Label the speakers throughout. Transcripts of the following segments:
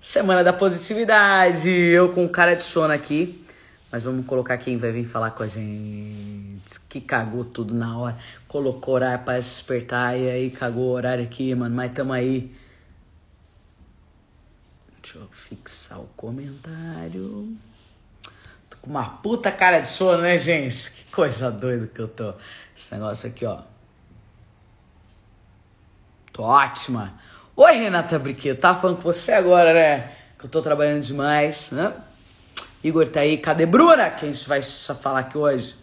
Speaker 1: Semana da positividade. Eu com cara de sono aqui. Mas vamos colocar quem vai vir falar com a gente. Que cagou tudo na hora. Colocou horário pra despertar e aí cagou o horário aqui, mano. Mas tamo aí. Deixa eu fixar o comentário. Tô com uma puta cara de sono, né, gente? Que coisa doida que eu tô. Esse negócio aqui, ó. Tô ótima. Oi, Renata Briquet. Tava falando com você agora, né? Que eu tô trabalhando demais, né? Igor tá aí. Cadê Bruna? Que a gente vai só falar aqui hoje.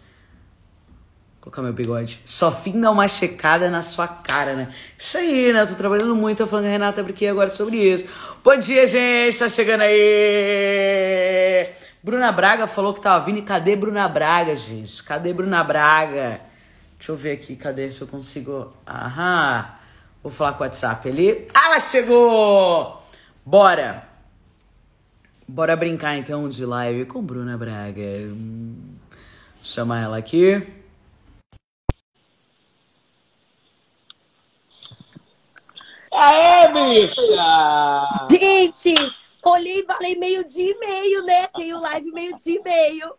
Speaker 1: Vou colocar meu bigode. Só fim dá uma checada na sua cara, né? Isso aí, né? Tô trabalhando muito. Tô falando com a Renata Briquet agora sobre isso. Bom dia, gente. Tá chegando aí. Bruna Braga falou que tava vindo. E cadê Bruna Braga, gente? Cadê Bruna Braga? Deixa eu ver aqui. Cadê se eu consigo... Aham. Vou falar com o WhatsApp ali. Ah, ela chegou! Bora! Bora brincar então de live com Bruna Braga. Hum, Chama ela aqui.
Speaker 2: Aê, bicha!
Speaker 3: Gente, olhei e falei meio-dia e meio, né? Tenho live meio-dia e meio.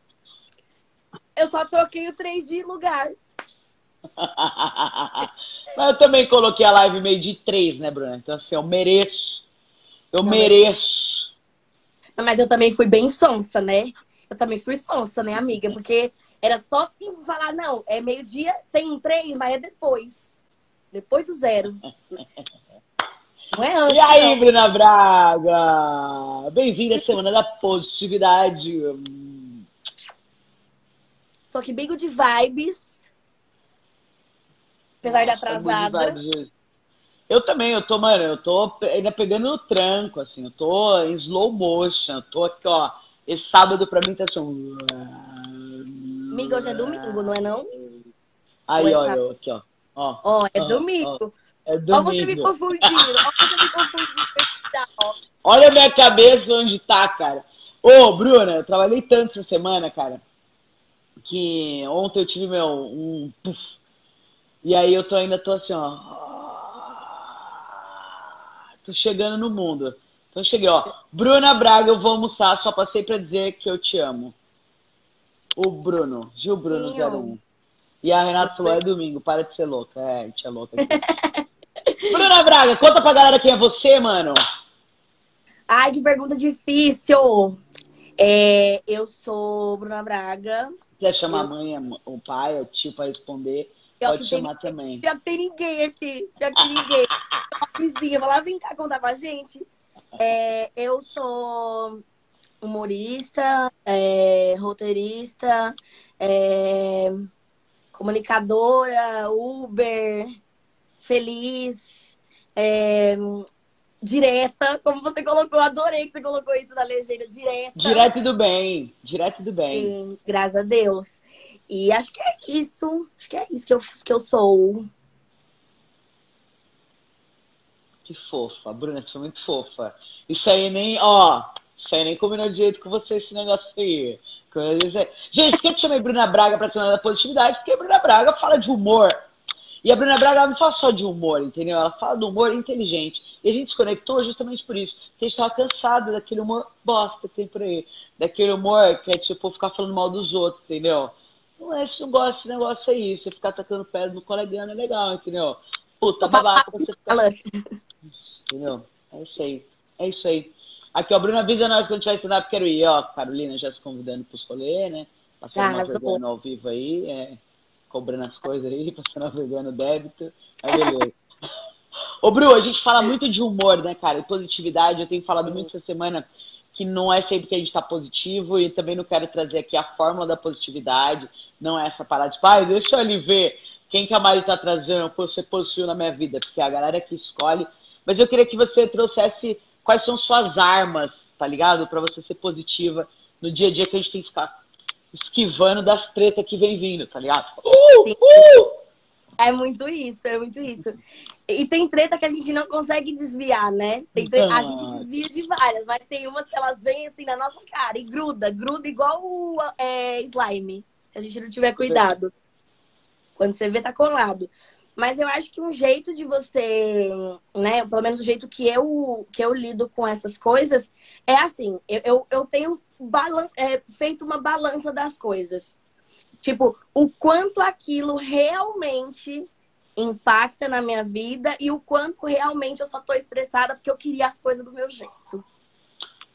Speaker 3: Eu só troquei o três de lugar.
Speaker 2: Mas eu também coloquei a live meio de três, né, Bruna? Então, assim, eu mereço. Eu
Speaker 3: Não,
Speaker 2: mereço.
Speaker 3: Mas eu também fui bem sonsa, né? Eu também fui sonsa, né, amiga? Porque era só falar, não, é meio-dia, tem três, mas é depois. Depois do zero. Não é antes.
Speaker 2: E aí,
Speaker 3: não.
Speaker 2: Bruna Braga? Bem-vinda à Semana da Positividade.
Speaker 3: Tô aqui bem good vibes. Apesar de atrasada.
Speaker 2: Eu também, eu tô, mano, eu tô ainda pegando no tranco, assim, eu tô em slow motion, eu tô aqui, ó. Esse sábado pra mim tá assim. um-
Speaker 3: Amiga, hoje é domingo, não é não?
Speaker 2: Aí,
Speaker 3: é
Speaker 2: ó, eu aqui, ó. Ó,
Speaker 3: Ó, é
Speaker 2: ó,
Speaker 3: domingo.
Speaker 2: é
Speaker 3: Ó você me
Speaker 2: domingo.
Speaker 3: confundindo. Ó você me confundindo. Tá, ó.
Speaker 2: Olha a minha cabeça onde tá, cara. Ô, Bruna, eu trabalhei tanto essa semana, cara, que ontem eu tive meu um puff. E aí eu tô ainda tô assim, ó. Tô chegando no mundo. Então eu cheguei, ó. Bruna Braga, eu vou almoçar, só passei pra dizer que eu te amo. O Bruno, Gil Bruno
Speaker 3: Meu.
Speaker 2: 01. E a Renata falou, é domingo, para de ser louca. É, a gente é louca. Bruna Braga, conta pra galera quem é você, mano.
Speaker 3: Ai, que pergunta difícil. É, eu sou Bruna Braga.
Speaker 2: Se quiser chamar a
Speaker 3: Eu-
Speaker 2: mãe, a m- o pai, o tio pra responder, pode chamar também.
Speaker 3: Que tem ninguém aqui. Que tem ninguém. Uma vizinha, vai lá vem cá contar pra gente. É, eu sou humorista, é, roteirista, é, comunicadora, Uber, feliz, é, direta, como você colocou, adorei que você colocou isso na legenda, direta.
Speaker 2: Direto do bem, direto do bem.
Speaker 3: Sim, graças a Deus. E acho que é isso. Acho que é isso que eu, que eu sou.
Speaker 2: Que fofa, Bruna, você foi muito fofa. Isso aí nem, ó, isso aí nem combinou de jeito com você esse negócio aí. Gente, por que eu chamei Bruna Braga pra Semana da Positividade? Porque a Bruna Braga fala de humor. E a Bruna Braga não fala só de humor, entendeu? Ela fala do humor inteligente. E a gente se conectou justamente por isso. Porque a gente tava cansado daquele humor bosta que tem por aí. Daquele humor que é tipo ficar falando mal dos outros, entendeu? Não é, não gosta desse negócio aí. Você ficar tacando pedra no coleguinha não é legal, entendeu? Puta babaca, você fica
Speaker 3: Fala.
Speaker 2: Entendeu? É isso aí. É isso aí. Aqui, ó, Bruna, avisa nós quando tiver stand-up, quero ir, ó. Carolina já se convidando pros rolê, né? Passando uma
Speaker 3: Arrasou.
Speaker 2: vergonha ao vivo aí, é, cobrando as coisas aí, passando uma vergonha no débito. Aí, beleza. Ô, Bru, a gente fala muito de humor, né, cara? E positividade. Eu tenho falado muito essa semana que não é sempre que a gente tá positivo e também não quero trazer aqui a fórmula da positividade. Não é essa parada de, pai, deixa eu ali ver quem que a Mari tá trazendo, você positivo na minha vida, porque é a galera que escolhe. Mas eu queria que você trouxesse quais são suas armas, tá ligado? Pra você ser positiva no dia a dia que a gente tem que ficar esquivando das tretas que vem vindo, tá ligado? Uh, uh!
Speaker 3: É muito isso, é muito isso. E tem treta que a gente não consegue desviar, né? Tem treta, a gente desvia de várias, mas tem umas que elas vêm assim na nossa cara e gruda, gruda igual o é, slime. Se a gente não tiver cuidado. Quando você vê, tá colado. Mas eu acho que um jeito de você, né, pelo menos o jeito que eu, que eu lido com essas coisas, é assim, eu, eu, eu tenho balan é, feito uma balança das coisas. Tipo, o quanto aquilo realmente impacta na minha vida e o quanto realmente eu só tô estressada porque eu queria as coisas do meu jeito.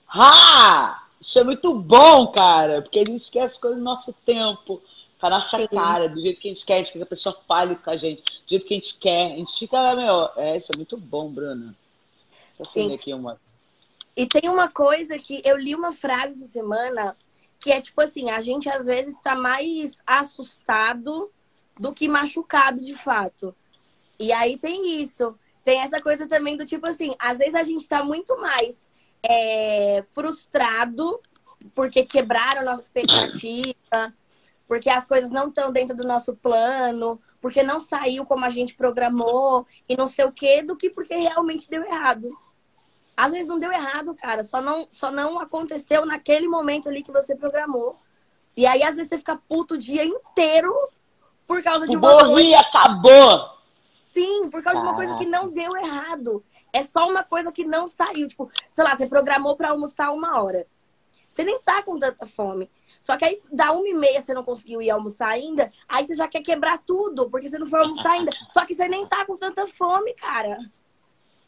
Speaker 2: Ah! Isso é muito bom, cara, porque a gente esquece coisas do nosso tempo, com a nossa Sim. cara, do jeito que a gente quer, que a pessoa fale com a gente, do jeito que a gente quer. A gente fica, meu, é, isso é muito bom, Bruna.
Speaker 3: Sim. Aqui uma... E tem uma coisa que eu li uma frase essa semana que é tipo assim, a gente às vezes está mais assustado do que machucado de fato. E aí tem isso. Tem essa coisa também do tipo assim, às vezes a gente está muito mais é, frustrado porque quebraram nossa expectativa, porque as coisas não estão dentro do nosso plano, porque não saiu como a gente programou e não sei o quê, do que porque realmente deu errado. Às vezes não deu errado, cara, só não, só não aconteceu naquele momento ali que você programou. E aí, às vezes, você fica puto o dia inteiro por causa de uma
Speaker 2: coisa. acabou!
Speaker 3: Sim, por causa Caraca. de uma coisa que não deu errado. É só uma coisa que não saiu. Tipo, sei lá, você programou para almoçar uma hora. Você nem tá com tanta fome. Só que aí, da uma e meia, você não conseguiu ir almoçar ainda. Aí você já quer quebrar tudo, porque você não foi almoçar ainda. Só que você nem tá com tanta fome, cara.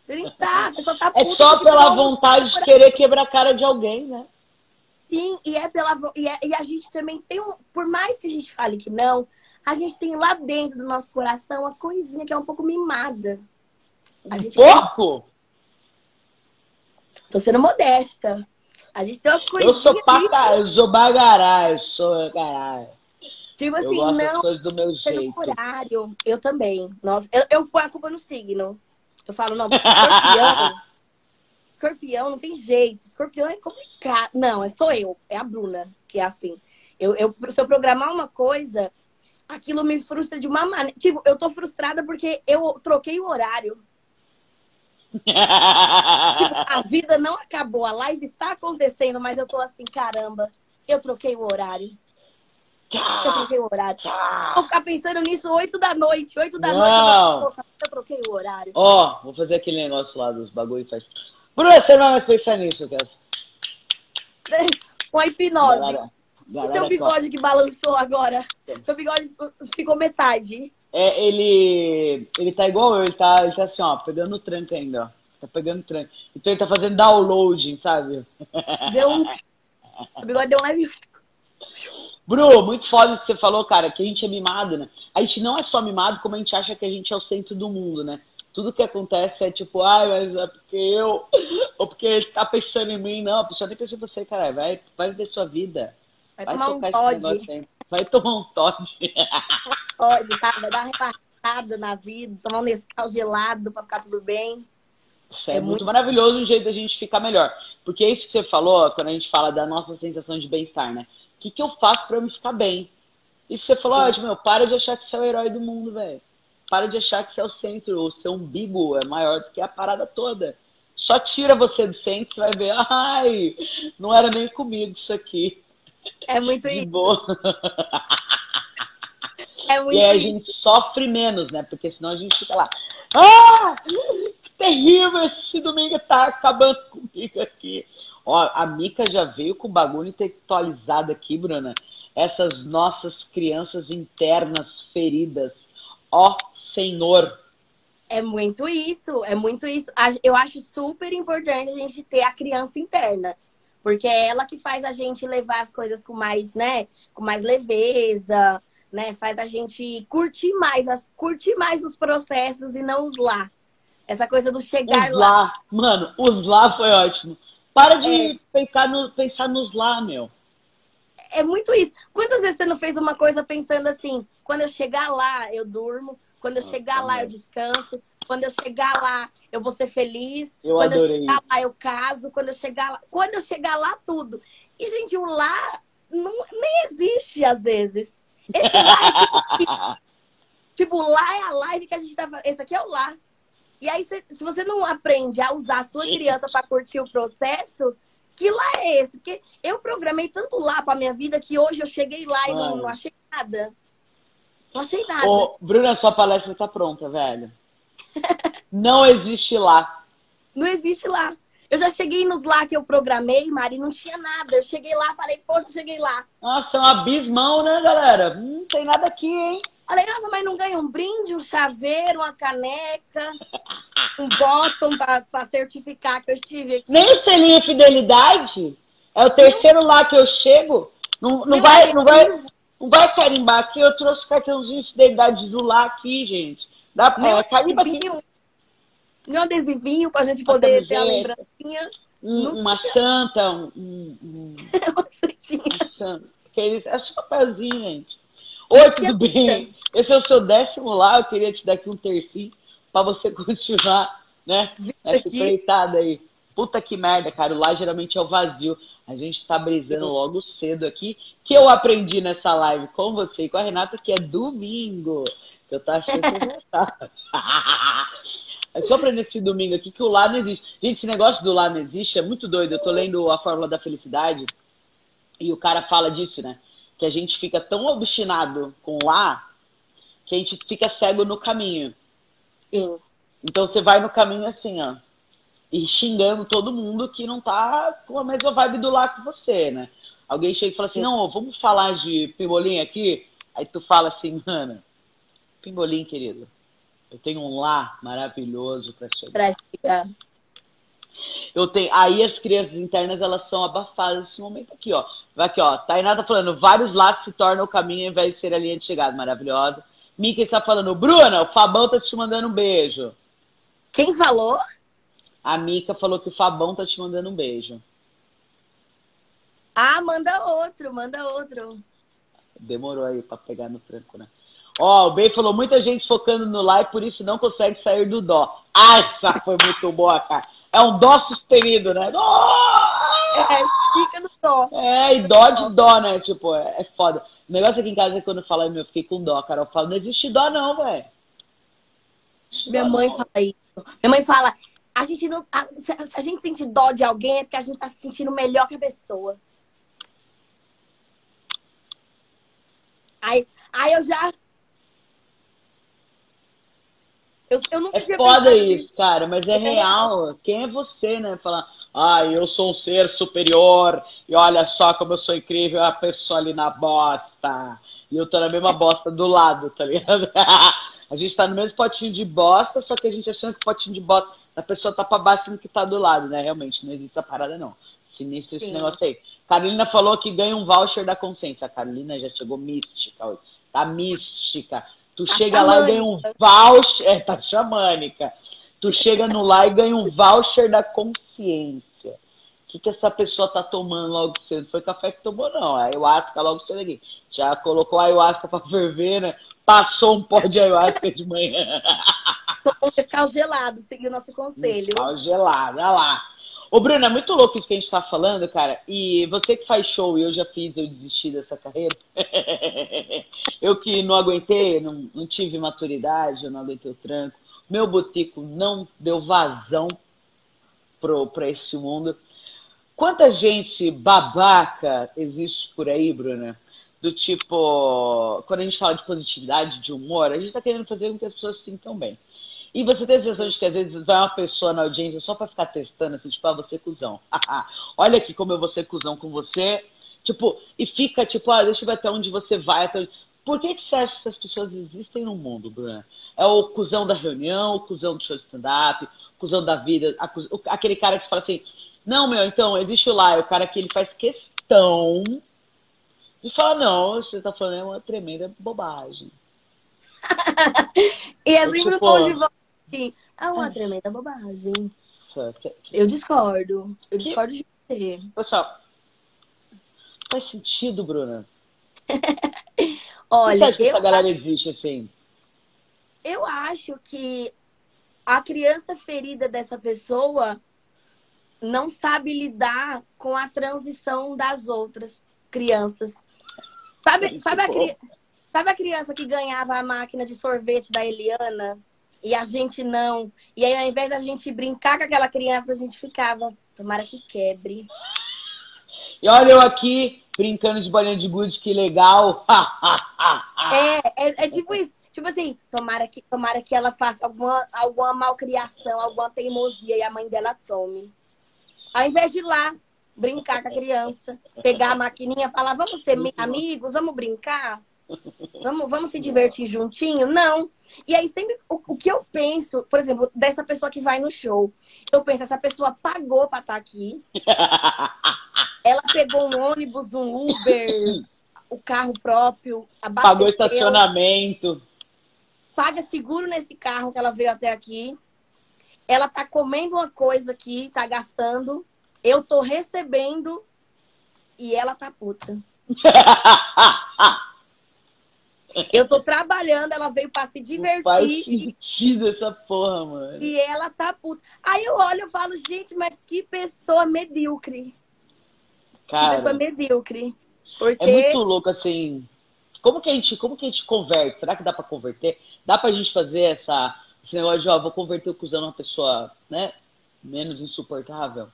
Speaker 3: Você nem tá, você só tá
Speaker 2: É só pela vontade de querer quebrar a cara de alguém, né?
Speaker 3: Sim, e é pela e, é, e a gente também tem um, por mais que a gente fale que não, a gente tem lá dentro do nosso coração uma coisinha que é um pouco mimada.
Speaker 2: A gente Porco!
Speaker 3: Tô sendo modesta. A gente tem uma coisa.
Speaker 2: Eu sou pata, eu sou bagará, eu sou caralho.
Speaker 3: Tipo assim,
Speaker 2: eu
Speaker 3: não.
Speaker 2: coisas do meu jeito.
Speaker 3: horário. Eu também. Nossa, eu, eu ponho a culpa no signo. Eu falo, não, porque escorpião. escorpião não tem jeito. Escorpião é complicado. Não, é só eu. É a Bruna, que é assim. Eu, eu, se eu programar uma coisa, aquilo me frustra de uma maneira. Tipo, eu tô frustrada porque eu troquei o horário. a vida não acabou, a live está acontecendo, mas eu tô assim, caramba, eu troquei o horário. Eu troquei o horário. Vou ficar pensando nisso 8 da noite. 8 da não. noite. Eu, troquei o horário.
Speaker 2: Ó, oh, vou fazer aquele negócio lá dos bagulho e faz. Bruno, você não vai mais pensar nisso, Kessa.
Speaker 3: Com a hipnose. Galera, galera, seu bigode que balançou agora? Seu bigode ficou metade.
Speaker 2: É, ele, ele tá igual eu, ele tá, ele tá assim, ó, pegando tranco ainda, ó. Tá pegando tranco. Então ele tá fazendo downloading, sabe?
Speaker 3: Deu um. O bigode deu um leve.
Speaker 2: Bru, muito foda o que você falou, cara, que a gente é mimado, né? A gente não é só mimado, como a gente acha que a gente é o centro do mundo, né? Tudo que acontece é tipo, ai, mas é porque eu, ou porque ele tá pensando em mim. Não, a pessoa nem pensa em você, cara. Vai, vai ver sua vida.
Speaker 3: Vai, vai tomar um Todd.
Speaker 2: Vai tomar um Todd.
Speaker 3: Todd, sabe? Vai dar uma relaxada na vida, tomar um Nescau gelado pra ficar tudo bem.
Speaker 2: Isso é, é muito, muito maravilhoso o jeito da gente ficar melhor. Porque é isso que você falou, quando a gente fala da nossa sensação de bem-estar, né? O que, que eu faço para eu me ficar bem? Isso você falou, ó, meu, para de achar que você é o herói do mundo, velho. Para de achar que você é o centro, o seu umbigo é maior do que a parada toda. Só tira você do centro, você vai ver, ai, não era nem comigo isso aqui.
Speaker 3: É muito isso. É muito
Speaker 2: e aí a gente sofre menos, né? Porque senão a gente fica lá. Ah! Que terrível! Esse domingo tá acabando comigo aqui. Ó, a Mica já veio com o bagulho intelectualizado aqui, Bruna. Essas nossas crianças internas feridas. Ó Senhor!
Speaker 3: É muito isso, é muito isso. Eu acho super importante a gente ter a criança interna. Porque é ela que faz a gente levar as coisas com mais, né? Com mais leveza, né? Faz a gente curtir mais, as, curtir mais os processos e não os lá. Essa coisa do chegar
Speaker 2: os lá. lá. Mano, os lá foi ótimo. Para de é. pensar, no, pensar nos lá, meu.
Speaker 3: É muito isso. Quantas vezes você não fez uma coisa pensando assim, quando eu chegar lá, eu durmo, quando eu Nossa, chegar lá, eu descanso. Quando eu chegar lá, eu vou ser feliz.
Speaker 2: Eu
Speaker 3: quando
Speaker 2: adorei
Speaker 3: eu chegar lá, eu caso. Quando eu chegar lá, quando eu chegar lá, tudo. E, gente, o lá não, nem existe às vezes. Esse lá é tipo, tipo, lá é a live que a gente tá fazendo. Esse aqui é o lá. E aí, se, se você não aprende a usar a sua criança para curtir o processo, que lá é esse? Porque eu programei tanto lá para minha vida que hoje eu cheguei lá e não, não achei nada. Não achei nada.
Speaker 2: Ô, Bruna, sua palestra tá pronta, velho. Não existe lá.
Speaker 3: Não existe lá. Eu já cheguei nos lá que eu programei, Mari, não tinha nada. Eu cheguei lá, falei, poxa, cheguei lá.
Speaker 2: Nossa, é um abismão, né, galera? Não tem nada aqui, hein?
Speaker 3: Falei, nossa, mas não ganha um brinde, um chaveiro, uma caneca, um bottom pra, pra certificar que eu estive aqui.
Speaker 2: Nem o selinho fidelidade. É o terceiro lá que eu chego. Não, não, vai, não, vai, não vai carimbar aqui. Eu trouxe cartãozinho de fidelidade do lá aqui, gente. Dá pra
Speaker 3: Meu
Speaker 2: é, carimba aqui.
Speaker 3: adesivinho, meu adesivinho pra gente poder ter a lembrancinha.
Speaker 2: Um- uma
Speaker 3: tinha.
Speaker 2: santa, um, um, um-
Speaker 3: Você tinha.
Speaker 2: um santa. Aqueles, é só papelzinho, gente. Oi, tudo bem? Esse é o seu décimo lá. Eu queria te dar aqui um tercinho pra você continuar, né?
Speaker 3: Aqui.
Speaker 2: empreitada aí. Puta que merda, cara. O lá geralmente é o vazio. A gente tá brisando logo cedo aqui. Que eu aprendi nessa live com você e com a Renata, que é domingo. Eu tô achando que eu gostava. É só aprender esse domingo aqui que o lá não existe. Gente, esse negócio do lá não existe é muito doido. Eu tô lendo a Fórmula da Felicidade e o cara fala disso, né? Que a gente fica tão obstinado com o lá que a gente fica cego no caminho.
Speaker 3: Sim.
Speaker 2: Então você vai no caminho assim, ó. E xingando todo mundo que não tá com a mesma vibe do lá que você, né? Alguém chega e fala assim, não, vamos falar de pimbolim aqui? Aí tu fala assim, mano, pimbolim, querido, eu tenho um lá maravilhoso pra chegar.
Speaker 3: Pra chegar.
Speaker 2: Eu tenho. Aí as crianças internas elas são abafadas nesse momento aqui, ó. Vai aqui, ó. Tainá tá falando, vários laços se tornam o caminho ao invés de ser a linha de chegada. Maravilhosa. Mika está falando, Bruna, o Fabão tá te mandando um beijo.
Speaker 3: Quem falou?
Speaker 2: A Mica falou que o Fabão tá te mandando um beijo.
Speaker 3: Ah, manda outro, manda outro.
Speaker 2: Demorou aí pra pegar no tranco, né? Ó, o Ben falou, muita gente focando no lá e por isso não consegue sair do dó. Acha, foi muito boa, cara. É um dó sustenido, né? Dó!
Speaker 3: É, fica no dó.
Speaker 2: É, e dó de dó, né? Tipo, é, é foda. O negócio aqui em casa é quando eu falo, meu, eu fiquei com dó, cara. Eu falo, não existe dó, não, velho.
Speaker 3: Minha mãe fala isso. Minha mãe fala, a gente não. a- se, a, gente sentir dó de alguém é porque a gente tá se sentindo melhor que a pessoa. Aí, aí eu já. Eu, eu nunca
Speaker 2: É foda
Speaker 3: pensado
Speaker 2: isso, cara, mas é real. Quem é você, né? Falar, ah, eu sou um ser superior e olha só como eu sou incrível, a pessoa ali na bosta. E eu tô na mesma bosta do lado, tá ligado? a gente tá no mesmo potinho de bosta, só que a gente achando que o potinho de bosta da pessoa tá pra baixo do que tá do lado, né? Realmente, não existe essa parada, não. Sinistro esse
Speaker 3: Sim.
Speaker 2: negócio aí. Carolina falou que ganha um voucher da consciência. A Carolina já chegou mística hoje. Tá mística. Tu
Speaker 3: Tá
Speaker 2: chega lá e ganha um voucher. É, tá xamânica. Tu chega no lá e ganha um voucher da consciência. O que, que essa pessoa tá tomando logo cedo? Foi café que tomou, não. A ayahuasca logo cedo aqui. Já colocou a ayahuasca pra ferver, né? Passou um pó de ayahuasca de manhã.
Speaker 3: um pescal gelado, seguir o nosso conselho.
Speaker 2: Sal gelado, olha lá. Ô, Bruna, é muito louco isso que a gente tá falando, cara. E você que faz show e eu já fiz, eu desisti dessa carreira. eu que não aguentei, não, não tive maturidade, eu não aguentei o tranco. Meu botico não deu vazão pro, pra esse mundo. Quanta gente babaca existe por aí, Bruna? Do tipo, quando a gente fala de positividade, de humor, a gente tá querendo fazer com que as pessoas se sintam bem. E você tem a sensação de que às vezes vai uma pessoa na audiência só pra ficar testando, assim, tipo, ah, você é cuzão. Olha aqui como eu vou ser cuzão com você. Tipo, e fica tipo, ah, deixa eu ver até onde você vai. Até onde... Por que, que você acha que essas pessoas existem no mundo, Bruna? É o cuzão da reunião, o cuzão do show de stand-up, o cuzão da vida, a o- aquele cara que fala assim, não, meu, então, existe o lá, é o cara que ele faz questão de falar, não, você tá falando é uma tremenda bobagem.
Speaker 3: E é sempre
Speaker 2: tipo,
Speaker 3: tom de voz assim. É uma tremenda bobagem.
Speaker 2: Que-
Speaker 3: Eu discordo. Eu discordo de você.
Speaker 2: Pessoal, faz sentido, Bruna? Por que você
Speaker 3: Olha,
Speaker 2: acha que essa galera existe assim?
Speaker 3: Eu acho que a criança ferida dessa pessoa não sabe lidar com a transição das outras crianças. Sabe, sabe, a, sabe a criança que ganhava a máquina de sorvete da Eliana e a gente não? E aí, ao invés da gente brincar com aquela criança, a gente ficava, tomara que quebre.
Speaker 2: E olha eu aqui brincando de bolinha de gude, que legal.
Speaker 3: é, é, é tipo isso. Tipo assim, tomara que, tomara que ela faça alguma, alguma malcriação, alguma teimosia e a mãe dela tome. Ao invés de ir lá brincar com a criança, pegar a maquininha, falar, vamos ser amigos, vamos brincar, vamos, vamos se divertir juntinho? Não. E aí sempre o, o, que eu penso, por exemplo, dessa pessoa que vai no show, eu penso, essa pessoa pagou para estar tá aqui. Ela pegou um ônibus, um Uber, o carro próprio,
Speaker 2: abasteceu, pagou estacionamento.
Speaker 3: Paga seguro nesse carro que ela veio até aqui. Ela tá comendo uma coisa aqui, tá gastando eu tô recebendo e ela tá puta. Eu tô trabalhando, ela veio pra se divertir. Não
Speaker 2: faz sentido essa porra, mano.
Speaker 3: E ela tá puta. Aí eu olho e falo, gente, mas que pessoa medíocre. Cara, que pessoa medíocre. Porque...
Speaker 2: É muito louco, assim. Como que, a gente, como que a gente converte? Será que dá pra converter? Dá pra gente fazer essa, esse negócio de, ó, vou converter o cuzão numa pessoa, né? Menos insuportável?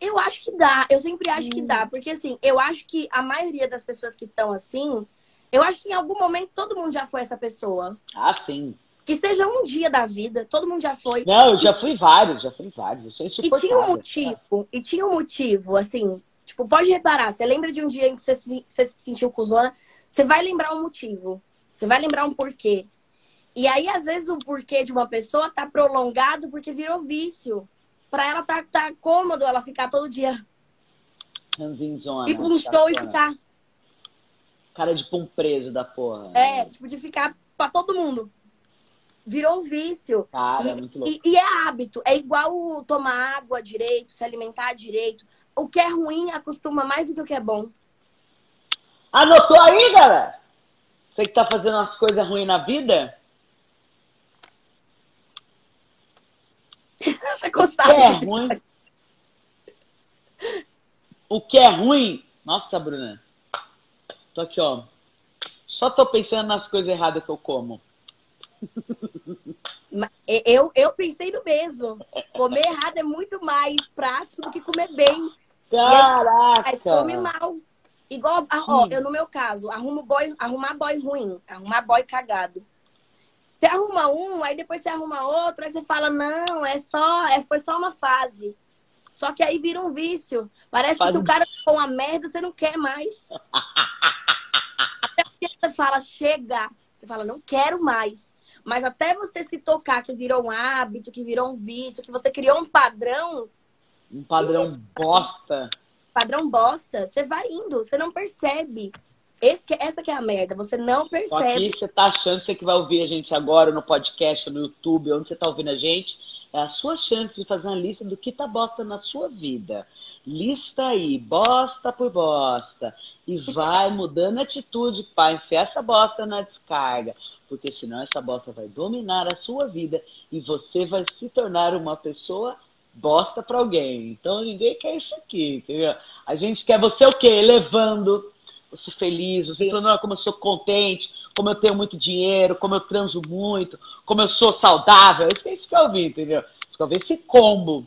Speaker 3: Eu acho que dá, eu sempre acho hum. que dá, porque assim, eu acho que a maioria das pessoas que estão assim, eu acho que em algum momento todo mundo já foi essa pessoa.
Speaker 2: Ah, sim.
Speaker 3: Que seja um dia da vida, todo mundo já foi.
Speaker 2: Não, eu já fui vários, já fui vários. Eu sou
Speaker 3: E tinha um motivo, e tinha um motivo, assim, tipo, pode reparar, você lembra de um dia em que você se, você se sentiu cuzona, você vai lembrar um motivo, você vai lembrar um porquê. E aí, às vezes, o porquê de uma pessoa tá prolongado porque virou vício pra ela tá, tá cômodo ela ficar todo dia.
Speaker 2: Ranzinzona.
Speaker 3: Pra um show e ficar.
Speaker 2: Cara de pum preso da porra.
Speaker 3: É, tipo, de ficar pra todo mundo. Virou um vício.
Speaker 2: Cara,
Speaker 3: e,
Speaker 2: é muito louco.
Speaker 3: E, e, é hábito. É igual tomar água direito, se alimentar direito. O que é ruim acostuma mais do que o que é bom.
Speaker 2: Anotou aí, galera? Você que tá fazendo as coisas ruins na vida?
Speaker 3: Você consegue. O que
Speaker 2: é ruim. O que é ruim. Nossa, Bruna. Tô aqui, ó. Só tô pensando nas coisas erradas que eu como.
Speaker 3: Eu, eu pensei no mesmo. Comer errado é muito mais prático do que comer bem.
Speaker 2: Caraca!
Speaker 3: Mas come mal. Igual, ó, eu no meu caso, arrumo boy, arrumar boy ruim, arrumar boy cagado. Você arruma um, aí depois você arruma outro, aí você fala, não, é só, é, foi só uma fase. Só que aí vira um vício. Parece Faz... que se o cara for uma merda, você não quer mais. até que você fala, chega. Você fala, não quero mais. Mas até você se tocar que virou um hábito, que virou um vício, que você criou um padrão.
Speaker 2: Um padrão bosta.
Speaker 3: Padrão bosta. Você vai indo, você não percebe. Esse que, essa que é a merda, você não percebe. Só
Speaker 2: que você tá achando, você que vai ouvir a gente agora no podcast, no YouTube, onde você tá ouvindo a gente, é a sua chance de fazer uma lista do que tá bosta na sua vida. Lista aí, bosta por bosta. E vai mudando a atitude para enfiar essa bosta na descarga. Porque senão essa bosta vai dominar a sua vida e você vai se tornar uma pessoa bosta para alguém. Então ninguém quer isso aqui. Entendeu? A gente quer você o quê? Elevando sou feliz, você falando, não, como eu sou contente, como eu tenho muito dinheiro, como eu transo muito, como eu sou saudável. Isso é isso que eu vi, entendeu? Você quer ver esse combo.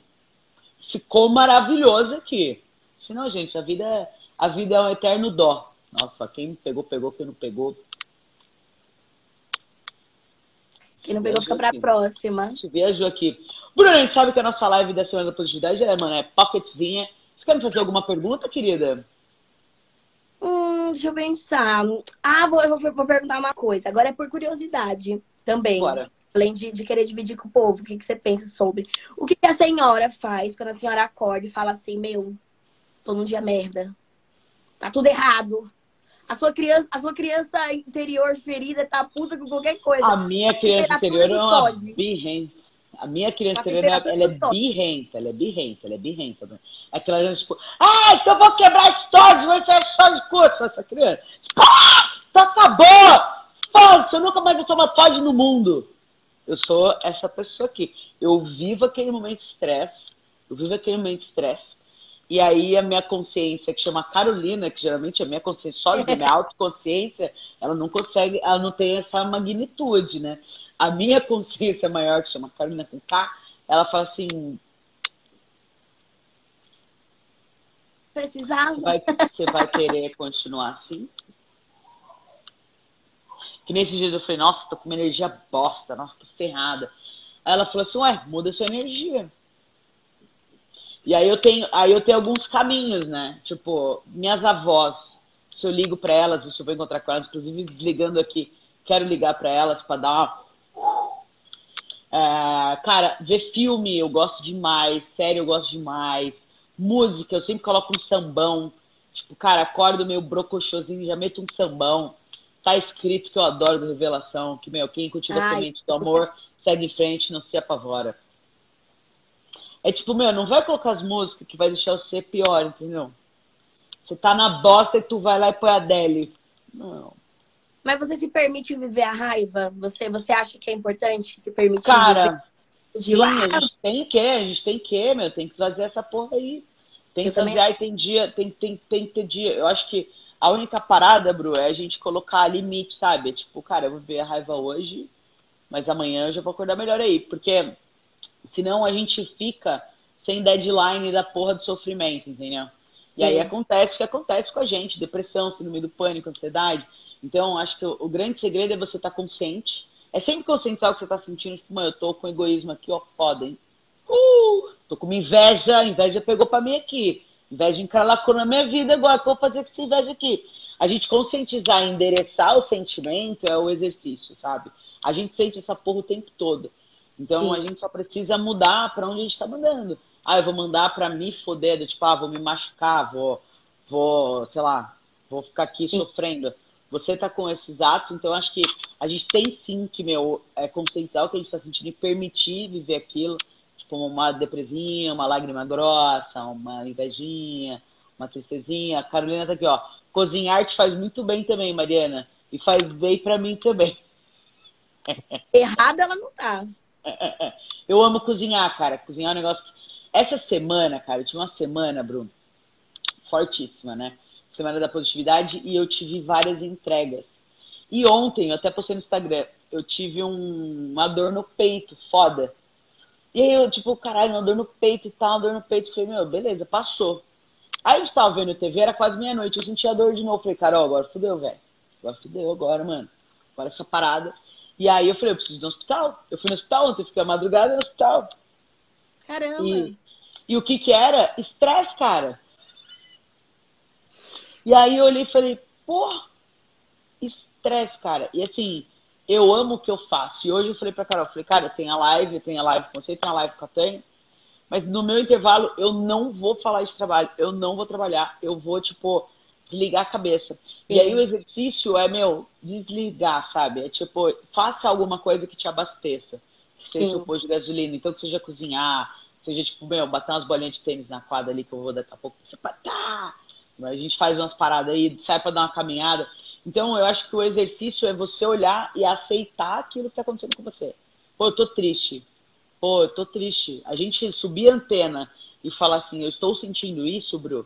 Speaker 2: Esse combo maravilhoso aqui. Senão, gente, a vida, é, a vida é um eterno dó. Nossa, quem pegou, pegou, quem não pegou.
Speaker 3: Quem não pegou, fica pra aqui. próxima. A
Speaker 2: gente viajou aqui. Bruno, a gente sabe que a nossa live da Semana da Positividade é, mano, é pocketzinha. Você quer me fazer alguma pergunta, querida?
Speaker 3: Hum, deixa eu pensar. Ah, vou, vou, vou perguntar uma coisa. Agora é por curiosidade também. Bora. Além de, de querer dividir com o povo, o que, que você pensa sobre. O que, que a senhora faz quando a senhora acorda e fala assim, meu, tô num dia merda. Tá tudo errado. A sua criança, a sua criança interior ferida tá puta com qualquer coisa.
Speaker 2: A minha criança interior é uma birrenta. A minha criança interior, ela é birrenta, ela é birrenta, ela é birrenta. Aquela gente, tipo, ah, então eu vou quebrar stories, vou enfiar só de curso essa criança. Tipo, ah, então acabou! Foda-se, eu nunca mais vou tomar Todd no mundo. Eu sou essa pessoa aqui. Eu vivo aquele momento de estresse, eu vivo aquele momento de estresse. E aí a minha consciência, que chama Carolina, que geralmente é minha consciência sozinha, minha autoconsciência, ela não consegue, ela não tem essa magnitude, né? A minha consciência maior, que chama Carolina com K, ela fala assim,
Speaker 3: Precisava.
Speaker 2: Você vai, você vai querer continuar assim? Que nesses dias eu falei, nossa, tô com uma energia bosta, nossa, tô ferrada. Aí ela falou assim, ué, muda sua energia. E aí eu tenho, aí eu tenho alguns caminhos, né? Tipo, minhas avós, se eu ligo para elas, se eu vou encontrar com elas, inclusive desligando aqui, quero ligar para elas para dar é, cara, ver filme eu gosto demais, série eu gosto demais, música eu sempre coloco um sambão. Tipo, cara, acordo meio brocochosinho, já meto um sambão. Tá escrito que eu adoro do Revelação, que, meu, quem cultiva a semente do amor, segue em frente, não se apavora. É tipo, meu, não vai colocar as músicas que vai deixar você pior, entendeu? Você tá na bosta e tu vai lá e põe a Adele. Não.
Speaker 3: Mas você se permite viver a raiva? Você, você acha que é importante se permitir
Speaker 2: Cara, de lá? a gente tem que, a gente tem que, meu, tem que fazer essa porra aí. Tem que fazer, aí tem dia, tem, tem, tem que ter dia. Eu acho que a única parada, Bru, é a gente colocar limite, sabe? Tipo, cara, eu vou ver a raiva hoje, mas amanhã eu já vou acordar melhor aí. Porque senão a gente fica sem deadline da porra do sofrimento, entendeu? E aí acontece o que acontece com a gente, depressão, síndrome do pânico, ansiedade. Então, acho que o, grande segredo é você estar tá consciente. É sempre conscientizar o que você está sentindo. Tipo, mano, eu tô com egoísmo aqui, ó, foda, hein? Uh, tô com uma inveja, inveja pegou pra mim aqui. Inveja encalacou na minha vida agora, o que eu vou fazer com essa inveja aqui? A gente conscientizar, endereçar o sentimento é o exercício, sabe? A gente sente essa porra o tempo todo. Então Sim. a gente só precisa mudar para onde a gente tá mandando. Ah, eu vou mandar para me foder, do tipo, ah, vou me machucar, vou, vou, sei lá, vou ficar aqui Sim. sofrendo você tá com esses atos, então acho que a gente tem sim que, meu, é, conscientizar o que a gente tá sentindo e permitir viver aquilo, tipo uma depresinha, uma lágrima grossa, uma invejinha, uma tristezinha. A Carolina tá aqui, ó. Cozinhar te faz muito bem também, Mariana. E faz bem para mim também.
Speaker 3: Errada ela não tá.
Speaker 2: Eu amo cozinhar, cara. Cozinhar é um negócio. Essa semana, cara, eu tive uma semana, Bruno, fortíssima, né? Semana da Positividade, e eu tive várias entregas. E ontem, eu até postei no Instagram, eu tive um, uma dor no peito, foda. E aí eu, tipo, caralho, uma dor no peito e tal, uma dor no peito. Falei, meu, beleza, passou. Aí a gente tava vendo TV, era quase meia-noite, eu senti a dor de novo. Falei, Carol, agora fudeu, velho. Agora fudeu, agora, mano. Agora essa parada. E aí eu falei, eu preciso ir no hospital. Eu fui no hospital ontem, fiquei a madrugada no hospital.
Speaker 3: Caramba!
Speaker 2: E, e o que que era? Estresse, cara. E aí eu olhei e falei, pô, estresse, cara. E assim, eu amo o que eu faço. E hoje eu falei pra Carol, falei, cara, tem a live, tem a live com você, tem a live com a Tânia. Mas no meu intervalo eu não vou falar de trabalho, eu não vou trabalhar, eu vou, tipo, desligar a cabeça. Sim. E aí o exercício é, meu, desligar, sabe? É tipo, faça alguma coisa que te abasteça. Que seja o posto de gasolina. Então, que seja cozinhar, seja, tipo, meu, bater umas bolinhas de tênis na quadra ali que eu vou daqui a pouco. Você tá! A gente faz umas paradas aí, sai para dar uma caminhada. Então, eu acho que o exercício é você olhar e aceitar aquilo que está acontecendo com você. Pô, eu tô triste. Pô, eu tô triste. A gente subir a antena e falar assim, eu estou sentindo isso, Bru.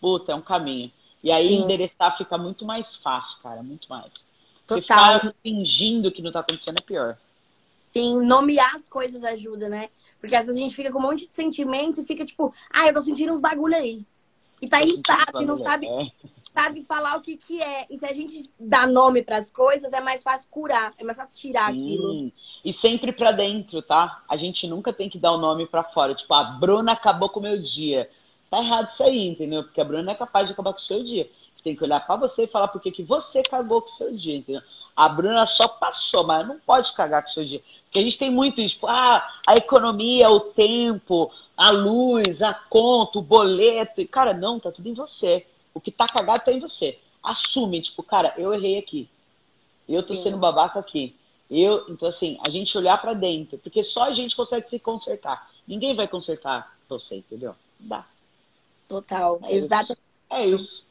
Speaker 2: Puta, é um caminho. E aí Sim. endereçar fica muito mais fácil, cara, muito mais.
Speaker 3: Total.
Speaker 2: Ficar fingindo que não tá acontecendo é pior.
Speaker 3: Sim, nomear as coisas ajuda, né? Porque às vezes a gente fica com um monte de sentimento e fica tipo, ah, eu tô sentindo uns bagulho aí e tá irritado e não sabe, sabe falar o que, que é. E se a gente dá nome para as coisas, é mais fácil curar, é mais fácil tirar Sim. aquilo.
Speaker 2: E sempre para dentro, tá? A gente nunca tem que dar o nome para fora. Tipo, a Bruna acabou com o meu dia. Tá errado isso aí, entendeu? Porque a Bruna é capaz de acabar com o seu dia. Você tem que olhar para você e falar por que você cagou com o seu dia, entendeu? A Bruna só passou, mas não pode cagar com o seu dia. Porque a gente tem muito isso, tipo, ah, a economia, o tempo, a luz, a conta, o boleto. E, cara, não, tá tudo em você. O que tá cagado tá em você. Assume, tipo, cara, eu errei aqui. Eu tô Sim. sendo babaca aqui. Eu, então assim, a gente olhar para dentro, porque só a gente consegue se consertar. Ninguém vai consertar você, entendeu? Dá.
Speaker 3: Total, é exato.
Speaker 2: Isso. É isso.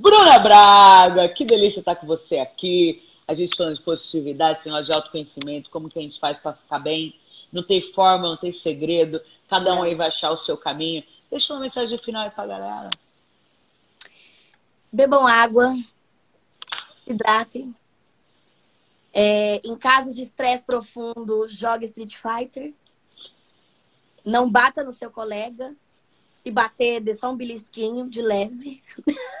Speaker 2: Bruna Braga, que delícia estar com você aqui. A gente falando de positividade, de autoconhecimento, como que a gente faz para ficar bem não tem forma, não tem segredo. Cada um aí vai achar o seu caminho. Deixa uma mensagem final aí pra galera.
Speaker 3: Bebam água, hidratem. É, em caso de estresse profundo, jogue Street Fighter. Não bata no seu colega. Se bater, dê só um belisquinho de leve.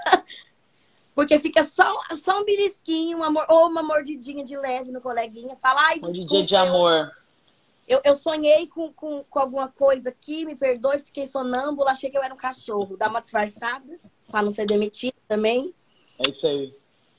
Speaker 3: Porque fica só, só um belisquinho, um amor, ou uma mordidinha de leve no coleguinha. Fala, ai, desculpa.
Speaker 2: Mordidinha de amor.
Speaker 3: Eu, eu sonhei com, com, com alguma coisa aqui, me perdoe, fiquei sonâmbula, achei que eu era um cachorro. Dá uma disfarçada, pra não ser demitido também.
Speaker 2: É isso aí.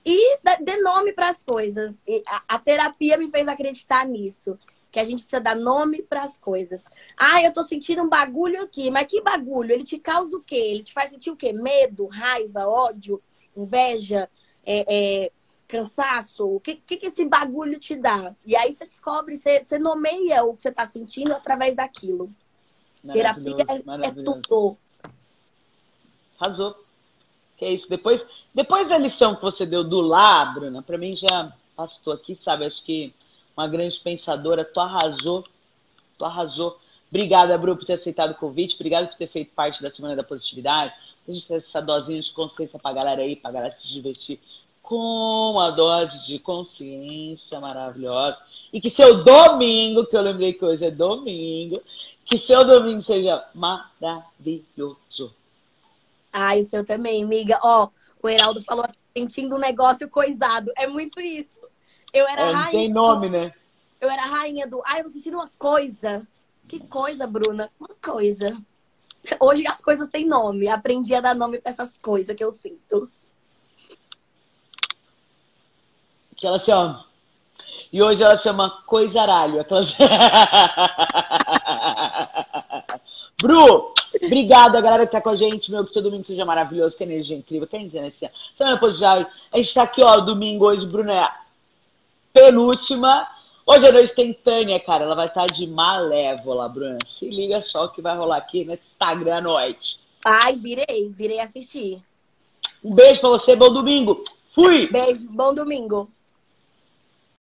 Speaker 3: E dê nome para as coisas. A, a, terapia me fez acreditar nisso. Que a gente precisa dar nome para as coisas. Ah, eu tô sentindo um bagulho aqui. Mas que bagulho? Ele te causa o quê? Ele te faz sentir o quê? Medo, raiva, ódio, inveja, é, é, cansaço? O que, que, que esse bagulho te dá? E aí você descobre, você, você nomeia o que você tá sentindo através daquilo. Terapia é, tudo.
Speaker 2: Arrasou. Que é isso. Depois, depois da lição que você deu do lá, Bruna, para mim já passou aqui, sabe? Acho que uma grande pensadora, tu arrasou. Tu arrasou. Obrigada, Bru, por ter aceitado o convite. Obrigada por ter feito parte da Semana da Positividade. A gente ter essa dosinha de consciência pra galera aí, pra galera se divertir com a dose de consciência maravilhosa. E que seu domingo, que eu lembrei que hoje é domingo, que seu domingo seja maravilhoso.
Speaker 3: Ai, o seu também, amiga. Ó, o Heraldo falou sentindo um negócio coisado. É muito isso. Eu era é, rainha.
Speaker 2: Tem nome, né?
Speaker 3: Eu era rainha do. Ai, eu vou sentindo uma coisa. Que coisa, Bruna? Uma coisa. Hoje as coisas têm nome. Aprendi a dar nome para essas coisas que eu sinto.
Speaker 2: Que ela chama. E hoje ela chama Coisaralho. Aquelas... Bru, obrigada, galera que tá com a gente. Meu, que seu domingo seja maravilhoso, que energia incrível. Quer dizer, né? Semana depois já. A gente tá aqui, ó, domingo hoje, Bruno é penúltima. Hoje à noite tem Tânia, cara. Ela vai estar tá de malévola, Bruna. Se liga só o que vai rolar aqui no Instagram à noite.
Speaker 3: Ai, virei, virei assistir.
Speaker 2: Um beijo pra você, bom domingo. Fui!
Speaker 3: Beijo, bom domingo.